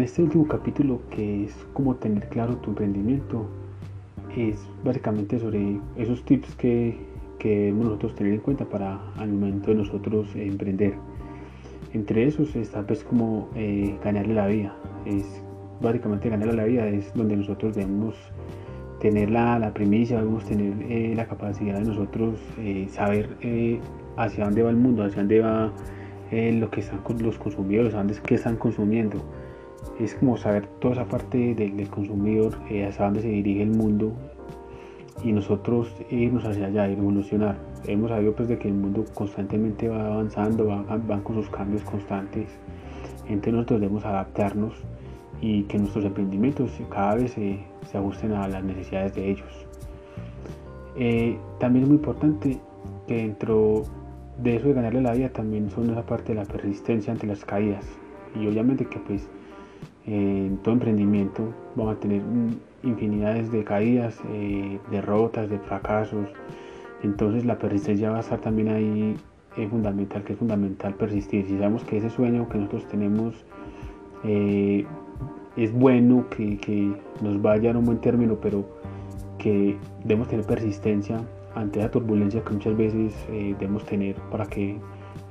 en este último capítulo, que es cómo tener claro tu emprendimiento, es básicamente sobre esos tips que, que debemos nosotros tener en cuenta para al momento de nosotros emprender. Entre esos está pues como eh, ganarle la vida. Es básicamente ganarle la vida es donde nosotros debemos tener la, la primicia, debemos tener eh, la capacidad de nosotros eh, saber hacia dónde va el mundo, hacia dónde va lo que están los consumidores, dónde, qué están consumiendo. Es como saber toda esa parte del, consumidor, hacia dónde se dirige el mundo y nosotros irnos hacia allá, evolucionar. Hemos sabido pues de que el mundo constantemente va avanzando, va, van con sus cambios constantes. Entonces nosotros debemos adaptarnos y que nuestros emprendimientos cada vez se, se ajusten a las necesidades de ellos. Eh, también es muy importante que dentro de eso de ganarle la vida también son esa parte de la persistencia ante las caídas. Y obviamente que pues en todo emprendimiento vamos a tener infinidades de caídas, eh, derrotas, de fracasos. Entonces la persistencia va a estar también ahí es fundamental, que es fundamental persistir. Si sabemos que ese sueño que nosotros tenemos eh, es bueno, que, que, nos vaya a un buen término, pero que debemos tener persistencia ante la turbulencia que muchas veces eh, debemos tener para que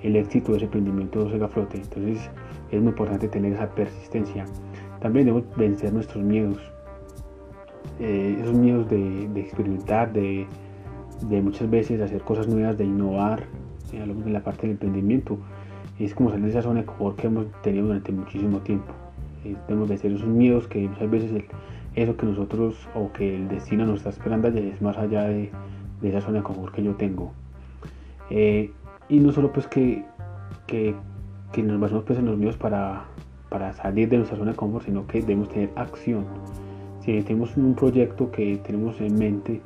el éxito de ese emprendimiento se haga flote. Entonces es muy importante tener esa persistencia. También debemos vencer nuestros miedos. Eh, esos miedos de, experimentar, de, muchas veces hacer cosas nuevas, de innovar, eh, en la parte del emprendimiento. Es como salir de esa zona de confort que hemos tenido durante muchísimo tiempo. Eh, debemos vencer esos miedos que muchas veces eso que nosotros o que el destino nos está esperando es más allá de, esa zona de confort que yo tengo. y no solo pues que, que, que nos basamos pues en los miedos para, para salir de nuestra zona de confort, sino que debemos tener acción. Si tenemos un proyecto que tenemos en mente,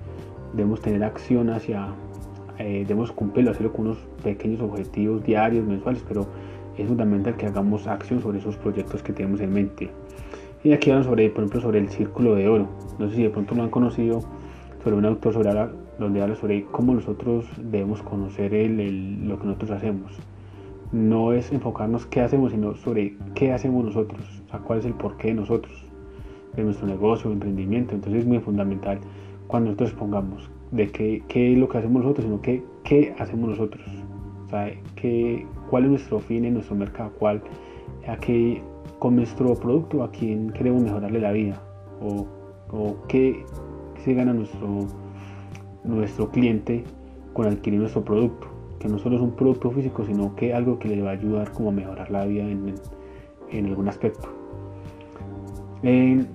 debemos tener acción hacia, eh, debemos cumplirlo, hacerlo con unos pequeños objetivos diarios, mensuales, pero es fundamental que hagamos acción sobre esos proyectos que tenemos en mente. Y aquí hablan sobre, por ejemplo, sobre el círculo de oro. No sé si de pronto lo han conocido, sobre un autor sobre donde habla sobre cómo nosotros debemos conocer el, lo que nosotros hacemos no es enfocarnos qué hacemos, sino sobre qué hacemos nosotros, o sea, cuál es el porqué de nosotros, de nuestro negocio, emprendimiento. Entonces es muy fundamental cuando nosotros pongamos de qué, qué es lo que hacemos nosotros, sino qué, qué hacemos nosotros. O sea, qué, cuál es nuestro fin en nuestro mercado, cuál, a qué, con nuestro producto, a quién queremos mejorarle la vida, o, o qué se gana nuestro, nuestro cliente con adquirir nuestro producto que no solo es un producto físico, sino que algo que le va a ayudar como a mejorar la vida en, en algún aspecto. Eh,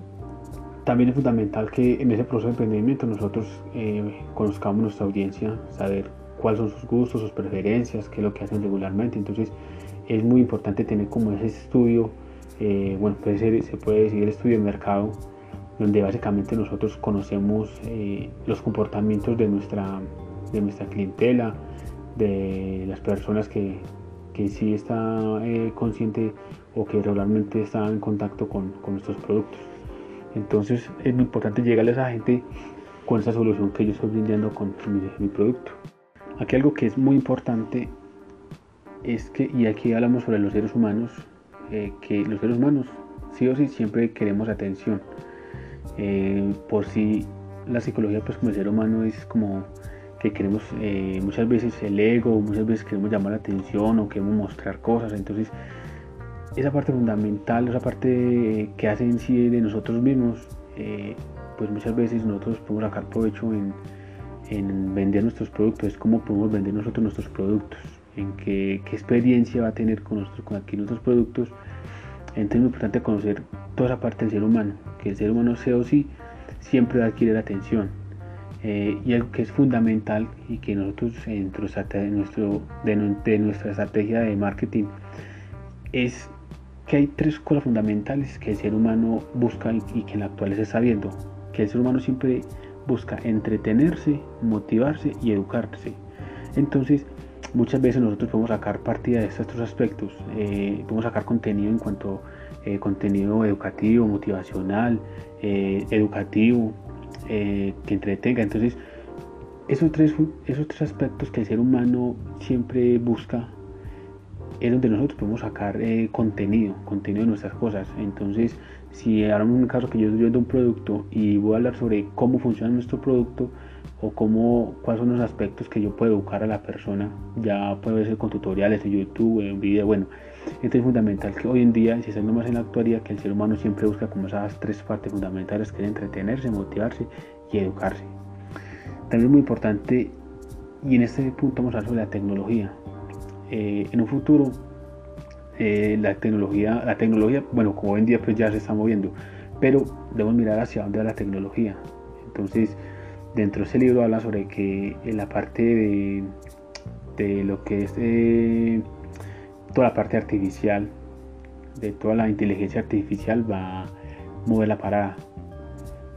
también es fundamental que en ese proceso de emprendimiento nosotros eh, conozcamos nuestra audiencia, saber cuáles son sus gustos, sus preferencias, qué es lo que hacen regularmente. Entonces es muy importante tener como ese estudio, eh, bueno, puede ser, se puede decir el estudio de mercado, donde básicamente nosotros conocemos los comportamientos de nuestra, de nuestra clientela, de las personas que, que sí está eh, consciente o que regularmente está en contacto con, con, nuestros productos. Entonces es muy importante llegarle a esa gente con esa solución que yo estoy brindando con mi, producto. Aquí algo que es muy importante es que, y aquí hablamos sobre los seres humanos, eh, que los seres humanos sí o sí siempre queremos atención. Eh, por si la psicología pues como el ser humano es como que queremos eh, muchas veces el ego, muchas veces queremos llamar la atención o queremos mostrar cosas. Entonces, esa parte fundamental, esa parte que hace en sí de nosotros mismos, eh, pues muchas veces nosotros podemos sacar provecho en, en, vender nuestros productos, es cómo podemos vender nosotros nuestros productos, en qué, qué experiencia va a tener con, nosotros, con adquirir nuestros productos. Entonces es muy importante conocer toda esa parte del ser humano, que el ser humano sea o sí siempre va a adquirir atención eh, y algo que es fundamental y que nosotros dentro de, nuestro, de, nuestra estrategia de marketing es que hay tres cosas fundamentales que el ser humano busca y, que en la actualidad se está viendo. Que el ser humano siempre busca entretenerse, motivarse y educarse. Entonces, muchas veces nosotros podemos sacar partida de estos tres aspectos. Eh, podemos sacar contenido en cuanto eh, contenido educativo, motivacional, educativo, eh, que entretenga. Entonces, esos tres, esos tres aspectos que el ser humano siempre busca es donde nosotros podemos sacar eh, contenido, contenido de nuestras cosas. Entonces, si en un caso que yo estoy viendo un producto y voy a hablar sobre cómo funciona nuestro producto o cómo, cuáles son los aspectos que yo puedo educar a la persona, ya puede ser con tutoriales en YouTube, en video, bueno. Es fundamental que hoy en día, si estamos más en la actualidad, que el ser humano siempre busca como esas tres partes fundamentales que es entretenerse, motivarse y educarse. También es muy importante, y en este punto vamos a hablar sobre la tecnología. Eh, en un futuro eh, la tecnología, la tecnología, bueno, como hoy en día pues ya se está moviendo, pero debemos mirar hacia dónde va la tecnología. Entonces, dentro de ese libro habla sobre que en la parte de, de lo que es eh, toda la parte artificial, de toda la inteligencia artificial va a mover la parada.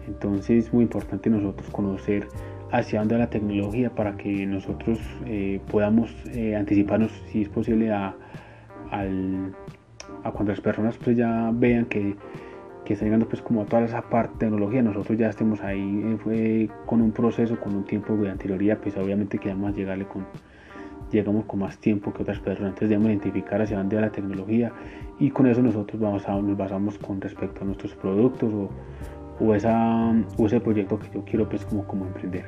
Entonces es muy importante nosotros conocer hacia dónde va la tecnología para que nosotros eh, podamos eh, anticiparnos, si es posible, a, a cuando las personas pues ya vean que, que está llegando pues como a toda esa parte de tecnología, nosotros ya estemos ahí eh, con un proceso, con un tiempo de anterioridad, pues obviamente queremos llegarle con llegamos con más tiempo que otras personas, entonces debemos identificar hacia dónde va la tecnología y con eso nosotros vamos a, nos basamos con respecto a nuestros productos o, o, esa, o ese proyecto que yo quiero pues como, como emprender.